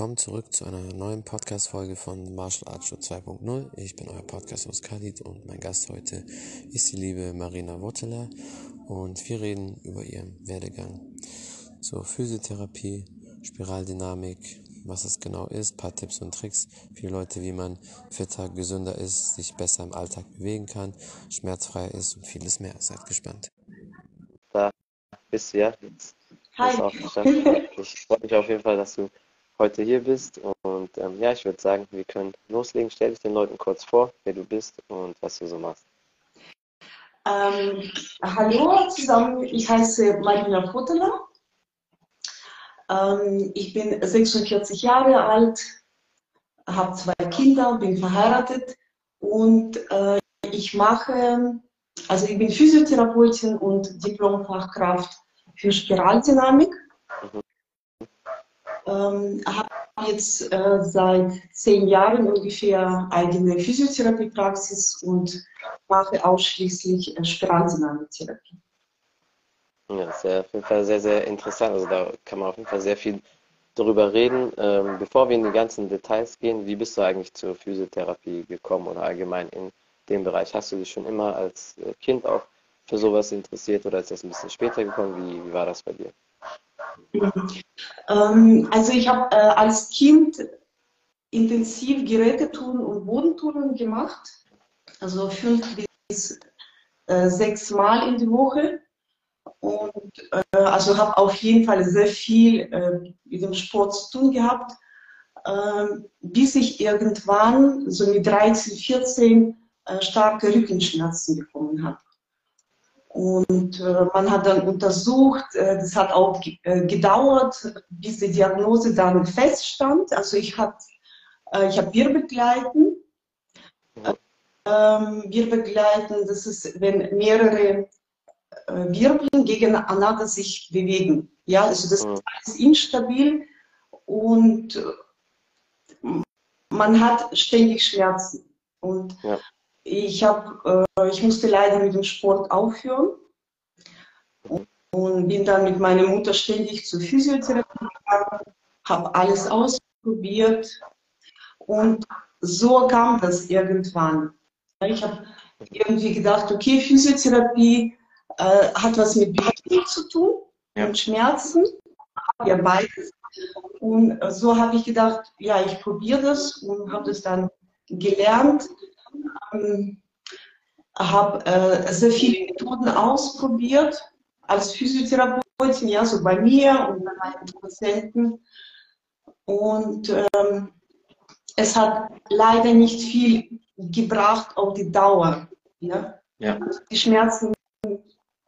willkommen zurück zu einer neuen Podcast-Folge von Martial Arts Show 2.0. Ich bin euer Podcast-Host Khalid und mein Gast heute ist die liebe Marina Wotteler und wir reden über ihren Werdegang zur Physiotherapie, Spiraldynamik, was es genau ist, paar Tipps und Tricks für die Leute, wie man fitter, gesünder ist, sich besser im Alltag bewegen kann, schmerzfrei ist und vieles mehr. Seid gespannt. Da bist du ja. Hi. Ich freue mich auf jeden Fall, dass du heute hier bist. Und ähm, ja, ich würde sagen, wir können loslegen. Stell dich den Leuten kurz vor, wer du bist und was du so machst. Ähm, hallo zusammen, ich heiße Marina Futteler. Ähm, ich bin 46 Jahre alt, habe zwei Kinder, bin verheiratet und äh, ich mache, also ich bin Physiotherapeutin und Diplomfachkraft für Spiraldynamik. Ähm, habe jetzt äh, seit zehn Jahren ungefähr eigene Physiotherapiepraxis und mache ausschließlich äh. Ja, das ist auf jeden Fall sehr, sehr interessant. Also da kann man auf jeden Fall sehr viel darüber reden. Ähm, bevor wir in die ganzen Details gehen, wie bist du eigentlich zur Physiotherapie gekommen oder allgemein in dem Bereich? Hast du dich schon immer als äh, Kind auch für sowas interessiert oder ist das ein bisschen später gekommen? Wie, wie war das bei dir? Ähm, also ich habe äh, als Kind intensiv Gerätetouren und Bodentouren gemacht, also fünf bis äh, sechs Mal in die Woche. Und äh, also habe auf jeden Fall sehr viel äh, mit dem Sport zu tun gehabt, ähm, bis ich irgendwann so mit 13, 14 äh, starke Rückenschmerzen bekommen habe. Und äh, man hat dann untersucht, äh, das hat auch äh, gedauert, bis die Diagnose dann feststand. Also ich habe äh, ich hab Wirbelgleiten. Ähm, Wirbelgleiten, das ist, wenn mehrere äh, Wirbel gegeneinander sich bewegen. Ja, also das ist alles instabil und äh, man hat ständig Schmerzen. Und ja ich, hab, äh, ich musste leider mit dem Sport aufhören und bin dann mit meiner Mutter ständig zur Physiotherapie gegangen, habe alles ausprobiert und so kam das irgendwann. Ich habe irgendwie gedacht, okay, Physiotherapie äh, hat was mit Bewegung zu tun ja. und Schmerzen, ja beides. Und so habe ich gedacht, ja, ich probiere das und habe das dann gelernt ähm, habe äh, sehr viele Methoden ausprobiert als Physiotherapeutin, ja, so bei mir und bei meinen Patienten. Und ähm, es hat leider nicht viel gebracht auf die Dauer. Ja? ja. Die Schmerzen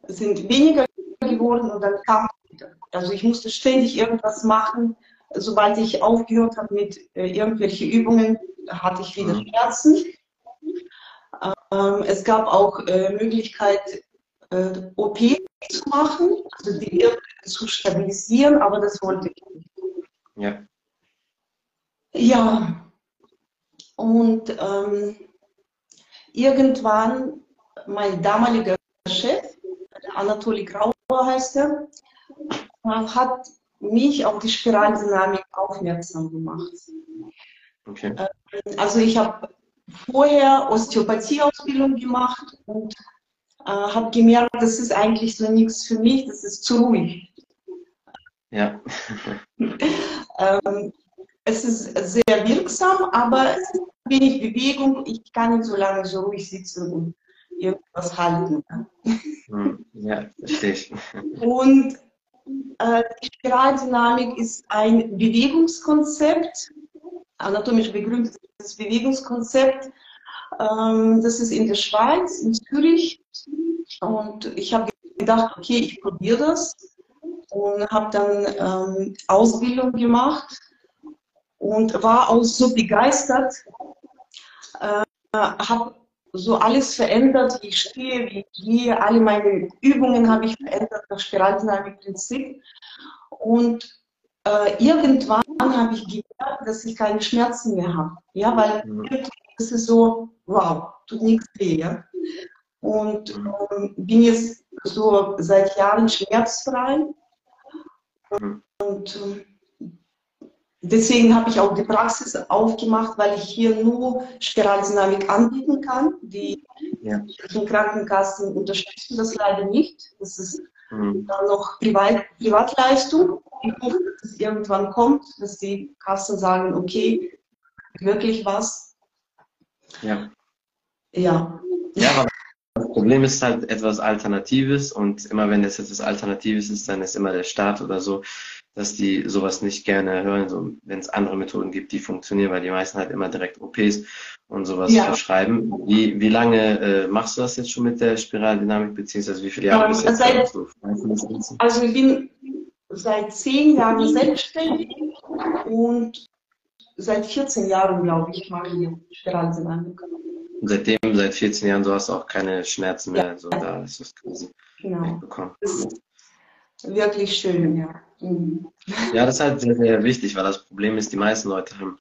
sind weniger geworden und dann kam wieder. Also ich musste ständig irgendwas machen. Sobald ich aufgehört habe mit äh, irgendwelchen Übungen, hatte ich wieder mhm. Schmerzen. Ähm, es gab auch äh, Möglichkeit, äh, OP zu machen, also die Wirbel zu stabilisieren, aber das wollte ich nicht. Ja. Ja. Und ähm, irgendwann mein damaliger Chef, Anatoli Grauer heißt er, hat mich auf die Spiraldynamik aufmerksam gemacht. Okay. Ähm, also ich habe vorher Osteopathie-Ausbildung gemacht und äh, habe gemerkt, das ist eigentlich so nichts für mich, das ist zu ruhig. Ja. ähm, es ist sehr wirksam, aber es ist wenig Bewegung. Ich kann nicht so lange so ruhig sitzen und irgendwas halten. Hm, ja, verstehe ich. Und äh, die Spiraldynamik ist ein Bewegungskonzept, anatomisch begründetes Bewegungskonzept. Ähm, das ist in der Schweiz, in Zürich. Und ich habe gedacht, okay, ich probiere das und habe dann ähm, Ausbildung gemacht und war auch so begeistert, äh, habe so alles verändert, wie ich stehe, wie ich gehe, alle meine Übungen habe ich verändert nach Spiraldynamik-Prinzip. Und äh, irgendwann habe ich gemerkt, dass ich keine Schmerzen mehr habe. Ja, weil mhm. es ist so, wow, tut nichts weh. Ja? Und ähm, bin jetzt so seit Jahren schmerzfrei. Mhm. Und ähm, deswegen habe ich auch die Praxis aufgemacht, weil ich hier nur Spiraldynamik anbieten kann. Die ja. Krankenkassen unterstützen das leider nicht. Das ist mhm. dann noch Privat, Privatleistung. Ich hoffe, dass es irgendwann kommt, dass die Kassen sagen, okay, wirklich was. Ja. Ja. Ja, aber das Problem ist halt etwas Alternatives und immer wenn es etwas Alternatives ist, dann ist immer der Staat oder so, dass die sowas nicht gerne hören, so, wenn es andere Methoden gibt, die funktionieren, weil die meisten halt immer direkt OPs und sowas ja. verschreiben. Wie, wie lange äh, machst du das jetzt schon mit der Spiraldynamik, beziehungsweise wie viele Jahre bist du jetzt seit, Also ich bin seit zehn Jahren selbstständig und seit 14 Jahren, glaube ich, mache ich Spiraldynamik. Und seitdem, seit 14 Jahren, so hast du auch keine Schmerzen mehr. Ja. So, da hast du es quasi genau. wegbekommen. wirklich schön, ja. Mhm. Ja, das ist halt sehr, sehr wichtig, weil das Problem ist, die meisten Leute haben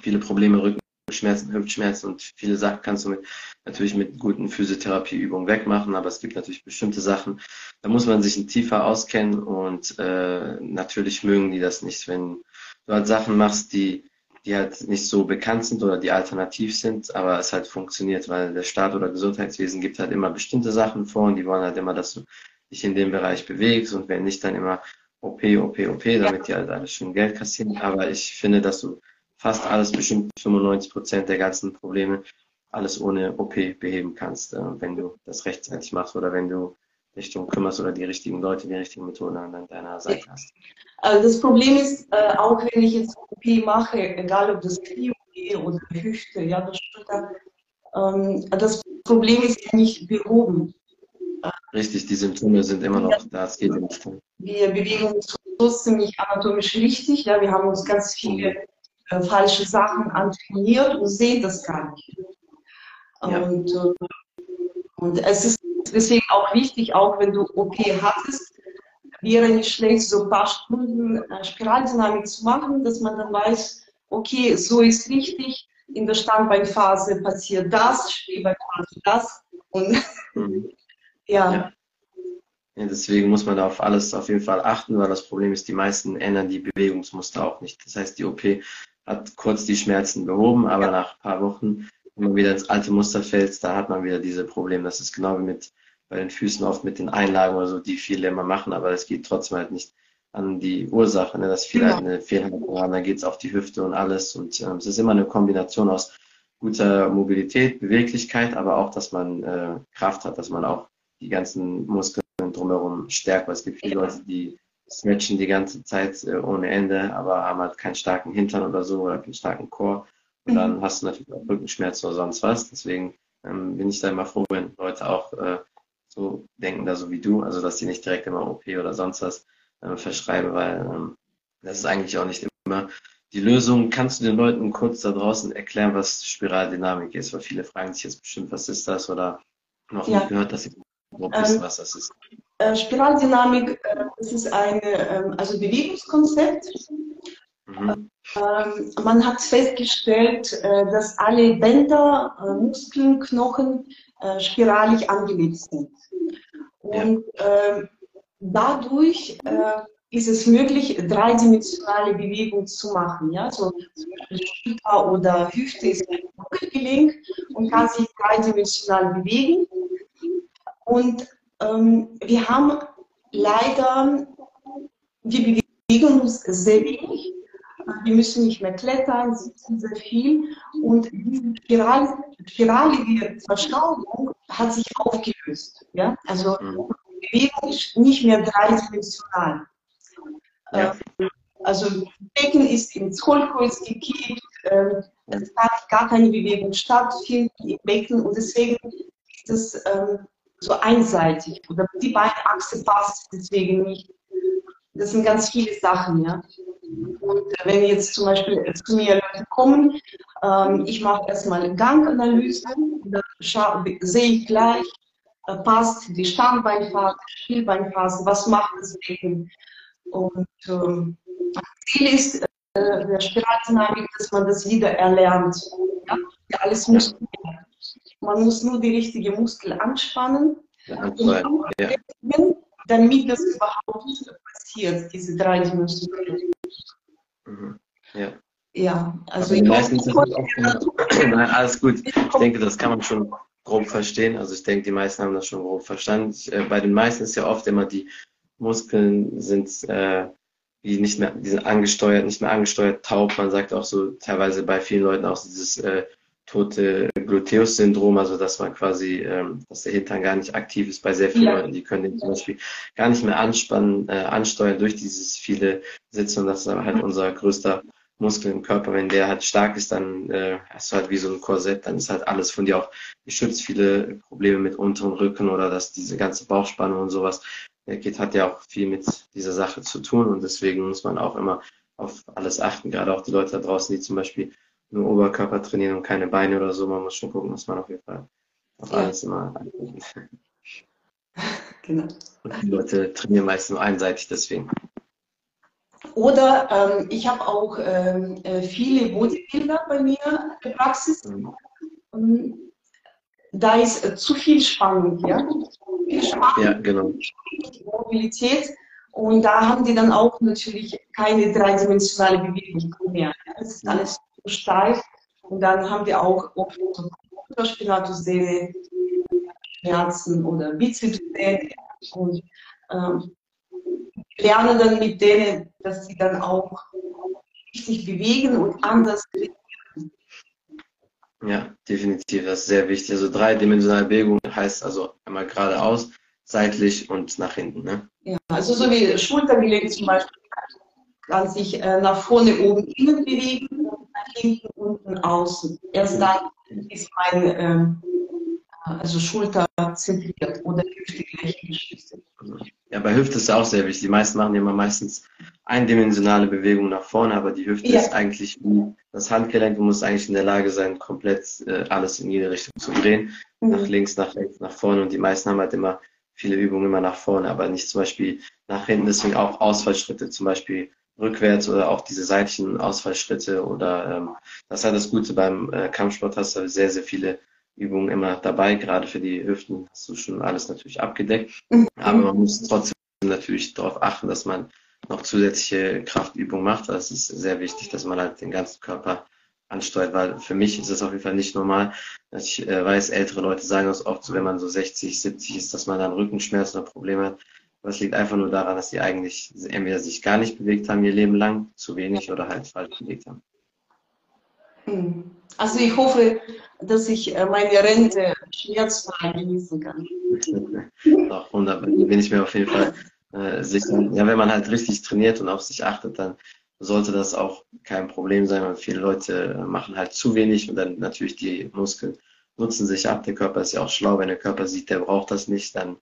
viele Probleme, Rückenschmerzen, Hüftschmerzen und viele Sachen kannst du mit, natürlich mit guten Physiotherapieübungen wegmachen, aber es gibt natürlich bestimmte Sachen, da muss man sich tiefer auskennen und äh, natürlich mögen die das nicht, wenn du halt Sachen machst, die die halt nicht so bekannt sind oder die alternativ sind, aber es halt funktioniert, weil der Staat oder Gesundheitswesen gibt halt immer bestimmte Sachen vor und die wollen halt immer, dass du dich in dem Bereich bewegst und wenn nicht, dann immer OP, OP, OP, damit die halt alles schön Geld kassieren. Aber ich finde, dass du fast alles, bestimmt 95 Prozent der ganzen Probleme, alles ohne OP beheben kannst, äh, wenn du das rechtzeitig machst oder wenn du dich darum kümmerst oder die richtigen Leute, die richtigen Methoden an deiner Seite hast. Also das Problem ist, äh, auch wenn ich jetzt OP mache, egal ob das Knie oder Hüfte, ja, das Schulter, ähm, das Problem ist ja nicht behoben. Richtig, die Symptome sind immer noch da, es geht nicht. Wir bewegen uns trotzdem nicht anatomisch richtig, ja, wir haben uns ganz viele äh, falsche Sachen antrainiert und sehen das gar nicht. Ja. Und, äh, und es ist deswegen auch wichtig, auch wenn du OP hattest, wäre nicht schlecht, so ein paar Stunden äh, Spiraldynamik zu machen, dass man dann weiß, okay, so ist richtig, in der Standbeinphase passiert das, Stehbeinphase das und mhm. ja. ja. Deswegen muss man da auf alles auf jeden Fall achten, weil das Problem ist, die meisten ändern die Bewegungsmuster auch nicht. Das heißt, die OP hat kurz die Schmerzen behoben, aber ja. nach ein paar Wochen, wenn man wieder ins alte Muster fällt, da hat man wieder diese Probleme. Das ist genau wie mit bei den Füßen oft mit den Einlagen oder so, die viele immer machen, aber es geht trotzdem halt nicht an die Ursache, ne, dass viele ja. halt eine Fehlhaltung haben, dann geht es auf die Hüfte und alles. Und ähm, es ist immer eine Kombination aus guter Mobilität, Beweglichkeit, aber auch, dass man äh, Kraft hat, dass man auch die ganzen Muskeln drumherum stärkt, weil es gibt viele Leute, die stretchen die ganze Zeit äh, ohne Ende, aber haben halt keinen starken Hintern oder so oder keinen starken Chor. Und dann mhm. hast du natürlich auch Rückenschmerzen oder sonst was. Deswegen ähm, bin ich da immer froh, wenn Leute auch äh, so denken da so wie du, also dass die nicht direkt immer OP oder sonst was äh, verschreiben, weil ähm, das ist eigentlich auch nicht immer die Lösung. Kannst du den Leuten kurz da draußen erklären, was Spiraldynamik ist? Weil viele fragen sich jetzt bestimmt, was ist das oder noch ja. nicht gehört, dass sie wissen, ähm, was das ist. Äh, Spiraldynamik, äh, das ist ein äh, also Bewegungskonzept. Mhm. Ähm, man hat festgestellt, äh, dass alle Bänder, Muskeln, Knochen spiralig angelegt sind. Und ja. dadurch ist es möglich, dreidimensionale Bewegungen zu machen. Ja? So zum Beispiel Schulter oder Hüfte ist ein Gelenk und kann sich dreidimensional bewegen. Und ähm, wir haben leider, wir bewegen uns sehr wenig. Wir müssen nicht mehr klettern, sitzen sehr viel. Und diese Spiral, spiralige Verschraubung hat sich aufgelöst. Ja? Also mhm. Bewegung ist nicht mehr dreidimensional. Ja. Ähm, also Becken ist ins Hohlkreuz gekippt, äh, es hat gar keine Bewegung stattfinden im Becken und deswegen ist es ähm, so einseitig oder die Beinachse passt deswegen nicht. Das sind ganz viele Sachen, ja. Und wenn jetzt zum Beispiel zu mir Leute kommen, ähm, ich mache erstmal eine Ganganalyse, dann sehe ich gleich, äh, passt die Standbeinphase, Spielbeinphase, was macht das Becken. Und ähm, Ziel ist äh, der Spiraldynamik, dass man das wieder erlernt. Ja? Alles Muskeln man muss nur die richtige Muskel anspannen, ja, damit das überhaupt passiert, diese drei Dimensionen. Mhm. Ja. Ja, also ich meistens ist es auch schon, nein, alles gut. Ich denke, das kann man schon grob verstehen. Also ich denke, die meisten haben das schon grob verstanden. Ich, äh, bei den meisten ist ja oft immer die Muskeln sind äh, wie nicht mehr, die sind angesteuert, nicht mehr angesteuert, taub. Man sagt auch so teilweise bei vielen Leuten auch dieses äh, tote Gluteus-Syndrom, also dass man quasi, ähm, dass der Hintern gar nicht aktiv ist bei sehr vielen Ja. Leuten, die können den zum Beispiel gar nicht mehr anspannen, äh, ansteuern durch dieses viele Sitzen und das ist aber halt unser größter Muskel im Körper. Wenn der halt stark ist, dann äh, hast du halt wie so ein Korsett, dann ist halt alles von dir auch geschützt. Viele Probleme mit unteren Rücken oder dass diese ganze Bauchspannung und sowas äh, geht, hat ja auch viel mit dieser Sache zu tun und deswegen muss man auch immer auf alles achten, gerade auch die Leute da draußen, die zum Beispiel nur Oberkörper trainieren und keine Beine oder so. Man muss schon gucken, dass man auf jeden Fall auf Ja. alles immer genau. Und die Leute trainieren meist nur einseitig deswegen. Oder ähm, ich habe auch ähm, äh, viele Bodybuilder bei mir in der Praxis. Mhm. Da ist äh, zu viel Spannung, ja. Zu viel Spannung, Ja, genau. Mobilität. Und da haben die dann auch natürlich keine dreidimensionale Bewegung mehr. Ja. Das ist alles so steif. Und dann haben wir auch Spinatussäle, Schmerzen oder Bizepssehne. Und ähm, lernen dann mit denen, dass sie dann auch sich bewegen und anders Ja, definitiv. Das ist sehr wichtig. Also dreidimensionale Bewegung heißt also einmal geradeaus, seitlich und nach hinten. Ne? Ja, also so wie Schultergelenk zum Beispiel kann sich äh, nach vorne oben innen bewegen, hinten unten außen. Erst dann ist mein ähm, also Schulter zentriert oder Hüfte gleichgeschützt. Ja, bei Hüfte ist auch sehr wichtig. Die meisten machen immer meistens eindimensionale Bewegungen nach vorne, aber die Hüfte Ja. ist eigentlich wie das Handgelenk. Du musst eigentlich in der Lage sein, komplett äh, alles in jede Richtung zu drehen. Nach links, nach rechts, nach vorne. Und die meisten haben halt immer viele Übungen immer nach vorne, aber nicht zum Beispiel nach hinten. Deswegen auch Ausfallschritte, zum Beispiel rückwärts oder auch diese seitlichen Ausfallschritte. Oder ähm, das ist halt das Gute beim äh, Kampfsport, hast du sehr, sehr viele Übungen immer dabei. Gerade für die Hüften hast du schon alles natürlich abgedeckt. Mhm. Aber man muss trotzdem natürlich darauf achten, dass man noch zusätzliche Kraftübungen macht. Das ist sehr wichtig, dass man halt den ganzen Körper ansteuert, weil für mich ist es auf jeden Fall nicht normal. Ich äh, weiß, ältere Leute sagen das oft so, wenn man so 60, 70 ist, dass man dann Rückenschmerzen oder Probleme hat. Es liegt einfach nur daran, dass sie eigentlich entweder sich gar nicht bewegt haben ihr Leben lang, zu wenig oder halt falsch bewegt haben. Mhm. Also ich hoffe, dass ich äh, meine Rente schmerzfrei genießen kann. Doch, wunderbar. Da bin ich mir auf jeden Fall äh, sicher. Ja, wenn man halt richtig trainiert und auf sich achtet, dann sollte das auch kein Problem sein, weil viele Leute äh, machen halt zu wenig und dann natürlich die Muskeln nutzen sich ab. Der Körper ist ja auch schlau, wenn der Körper sieht, der braucht das nicht, dann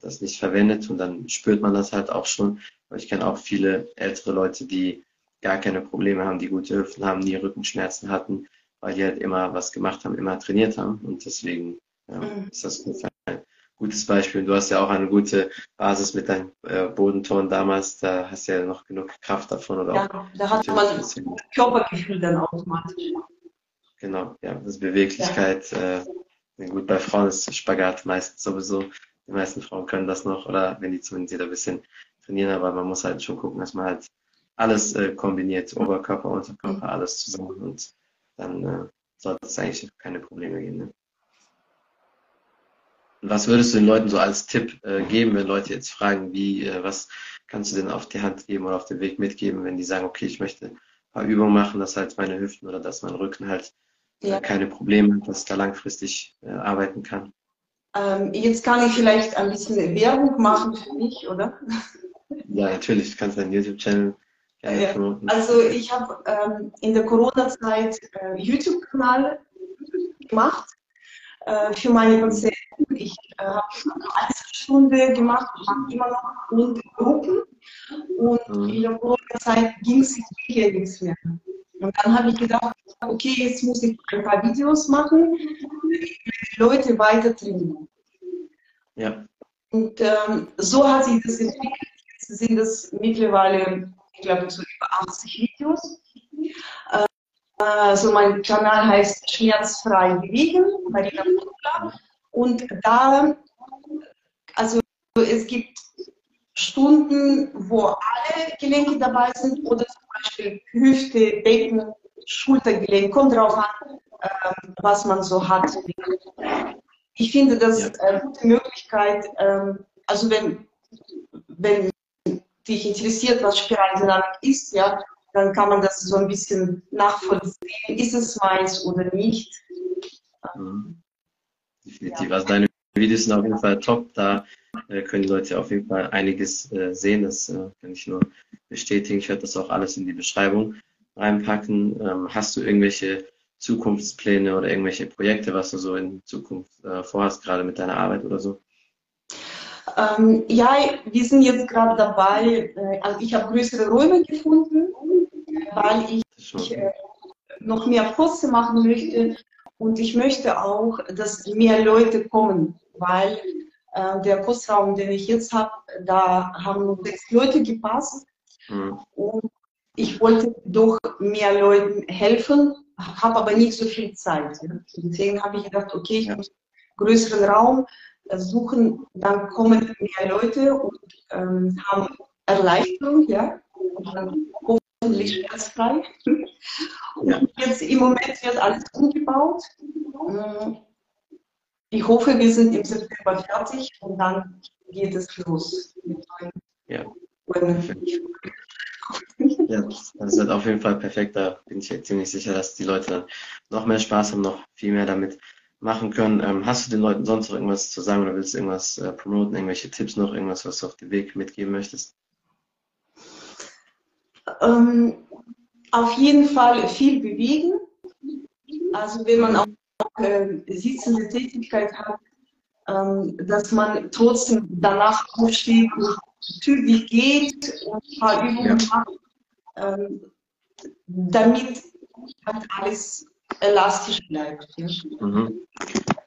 das nicht verwendet und dann spürt man das halt auch schon. Aber ich kenne auch viele ältere Leute, die gar keine Probleme haben, die gute Hüften haben, nie Rückenschmerzen hatten, weil die halt immer was gemacht haben, immer trainiert haben und deswegen ja, Mhm. ist das ein gutes Beispiel. Du hast ja auch eine gute Basis mit deinem äh, Bodenton damals, da hast du ja noch genug Kraft davon oder auch Ja, da hat man bisschen, Körpergefühl dann automatisch. genau, ja, das ist Beweglichkeit. Äh, gut, bei Frauen ist Spagat meistens sowieso. Die meisten Frauen können das noch oder wenn die zumindest wieder ein bisschen trainieren, aber man muss halt schon gucken, dass man halt alles äh, kombiniert, Oberkörper, Unterkörper, alles zusammen und dann äh, sollte es eigentlich keine Probleme geben. Ne? Was würdest du den Leuten so als Tipp äh, geben, wenn Leute jetzt fragen, wie, äh, was kannst du denn auf die Hand geben oder auf den Weg mitgeben, wenn die sagen, okay, ich möchte ein paar Übungen machen, dass halt meine Hüften oder dass mein Rücken halt äh, Ja. keine Probleme hat, dass ich da langfristig äh, arbeiten kann? Ähm, jetzt kann ich vielleicht ein bisschen Werbung machen für mich, oder? Ja, natürlich, du kannst deinen YouTube-Channel gerne Ja. promoten. Also ich habe ähm, in der Corona-Zeit äh, YouTube-Kanal gemacht äh, für meine Patienten. Ich äh, habe eine Einzelstunde gemacht, mache immer noch und Gruppen. Und Mhm. in der Corona-Zeit ging es hier nichts mehr. Und dann habe ich gedacht, okay, jetzt muss ich ein paar Videos machen, damit die Leute weiter trainieren. Ja, Und ähm, so hat sich das entwickelt. Jetzt sind es mittlerweile, ich glaube, so über 80 Videos. Äh, also mein Kanal heißt Schmerzfrei bewegen, Marina Kugler. Und da, also es gibt Stunden, wo alle Gelenke dabei sind oder zum Beispiel Hüfte, Becken, Schultergelenk, kommt drauf an, äh, was man so hat. Ich finde das ja. eine gute Möglichkeit, äh, also wenn, wenn dich interessiert, was Spiraldynamik ist, ja, dann kann man das so ein bisschen nachvollziehen. Ist es meins oder nicht? Mhm. Definitiv. Ja. Also deine Videos sind auf jeden Fall top. Da äh, können die Leute auf jeden Fall einiges äh, sehen. Das äh, kann ich nur bestätigen. Ich werde das auch alles in die Beschreibung reinpacken. Ähm, hast du irgendwelche Zukunftspläne oder irgendwelche Projekte, was du so in Zukunft äh, vorhast, gerade mit deiner Arbeit oder so? Ähm, ja, wir sind jetzt gerade dabei, äh, also ich habe größere Räume gefunden, weil ich äh, noch mehr Kurse machen möchte und ich möchte auch, dass mehr Leute kommen, weil äh, der Kursraum, den ich jetzt habe, da haben nur sechs Leute gepasst mhm. und ich wollte doch mehr Leuten helfen, habe aber nicht so viel Zeit. Deswegen habe ich gedacht, okay, ich muss einen größeren Raum suchen, dann kommen mehr Leute und ähm, haben Erleichterung, ja, und dann hoffentlich schmerzfrei. Ja. Jetzt im Moment wird alles umgebaut. Ähm, ich hoffe, wir sind im September fertig und dann geht es los ja. Ja, das wird auf jeden Fall perfekt. Da bin ich ziemlich sicher, dass die Leute dann noch mehr Spaß haben, noch viel mehr damit machen können. Ähm, hast du den Leuten sonst noch irgendwas zu sagen oder willst du irgendwas äh, promoten, irgendwelche Tipps noch, irgendwas, was du auf dem Weg mitgeben möchtest? Ähm, auf jeden Fall viel bewegen. Also wenn man auch äh, sitzende Tätigkeit hat, ähm, dass man trotzdem danach aufsteht und zügig geht und ein paar Übungen ja. macht, ähm, damit halt alles elastisch bleibt. Ja. Mhm.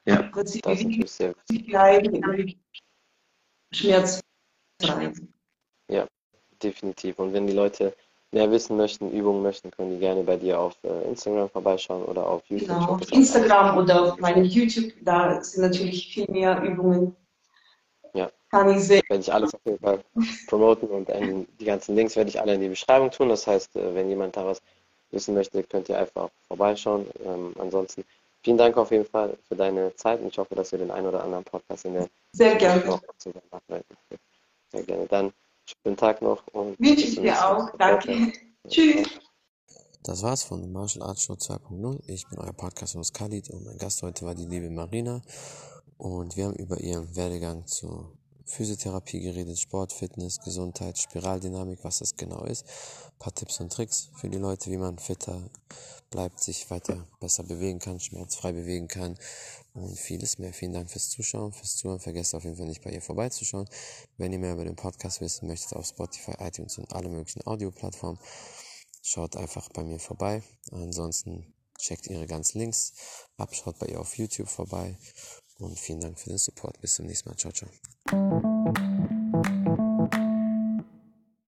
Ja, das ist sehr bleiben schmerzfrei. Ja, definitiv. Und wenn die Leute mehr wissen möchten, Übungen möchten, können die gerne bei dir auf äh, Instagram vorbeischauen oder auf YouTube. Genau, auf Instagram oder auf meinem YouTube, da sind natürlich viel mehr Übungen. Ja, kann ich sehen. Werde ich alles auf jeden Fall promoten und ähm, die ganzen Links werde ich alle in die Beschreibung tun. Das heißt, äh, wenn jemand da was wissen möchte, könnt ihr einfach vorbeischauen. Ähm, ansonsten vielen Dank auf jeden Fall für deine Zeit und ich hoffe, dass wir den einen oder anderen Podcast in der Sehr gerne. Woche zusammen machen. Sehr gerne. Dann schönen Tag noch und wünsche ich dir auch. Danke. Tschüss. Das war's von Martial Arts Show 2.0. Ich bin euer Podcast aus Khalid und mein Gast heute war die liebe Marina und wir haben über ihren Werdegang zu Physiotherapie geredet, Sport, Fitness, Gesundheit, Spiraldynamik, was das genau ist. Ein paar Tipps und Tricks für die Leute, wie man fitter bleibt, sich weiter besser bewegen kann, schmerzfrei bewegen kann und vieles mehr. Vielen Dank fürs Zuschauen, fürs Zuhören. Vergesst auf jeden Fall nicht bei ihr vorbeizuschauen. Wenn ihr mehr über den Podcast wissen möchtet, auf Spotify, iTunes und alle möglichen Audioplattformen, schaut einfach bei mir vorbei. Ansonsten checkt ihre ganzen Links ab, schaut bei ihr auf YouTube vorbei und vielen Dank für den Support. Bis zum nächsten Mal. Ciao, ciao. Thank you.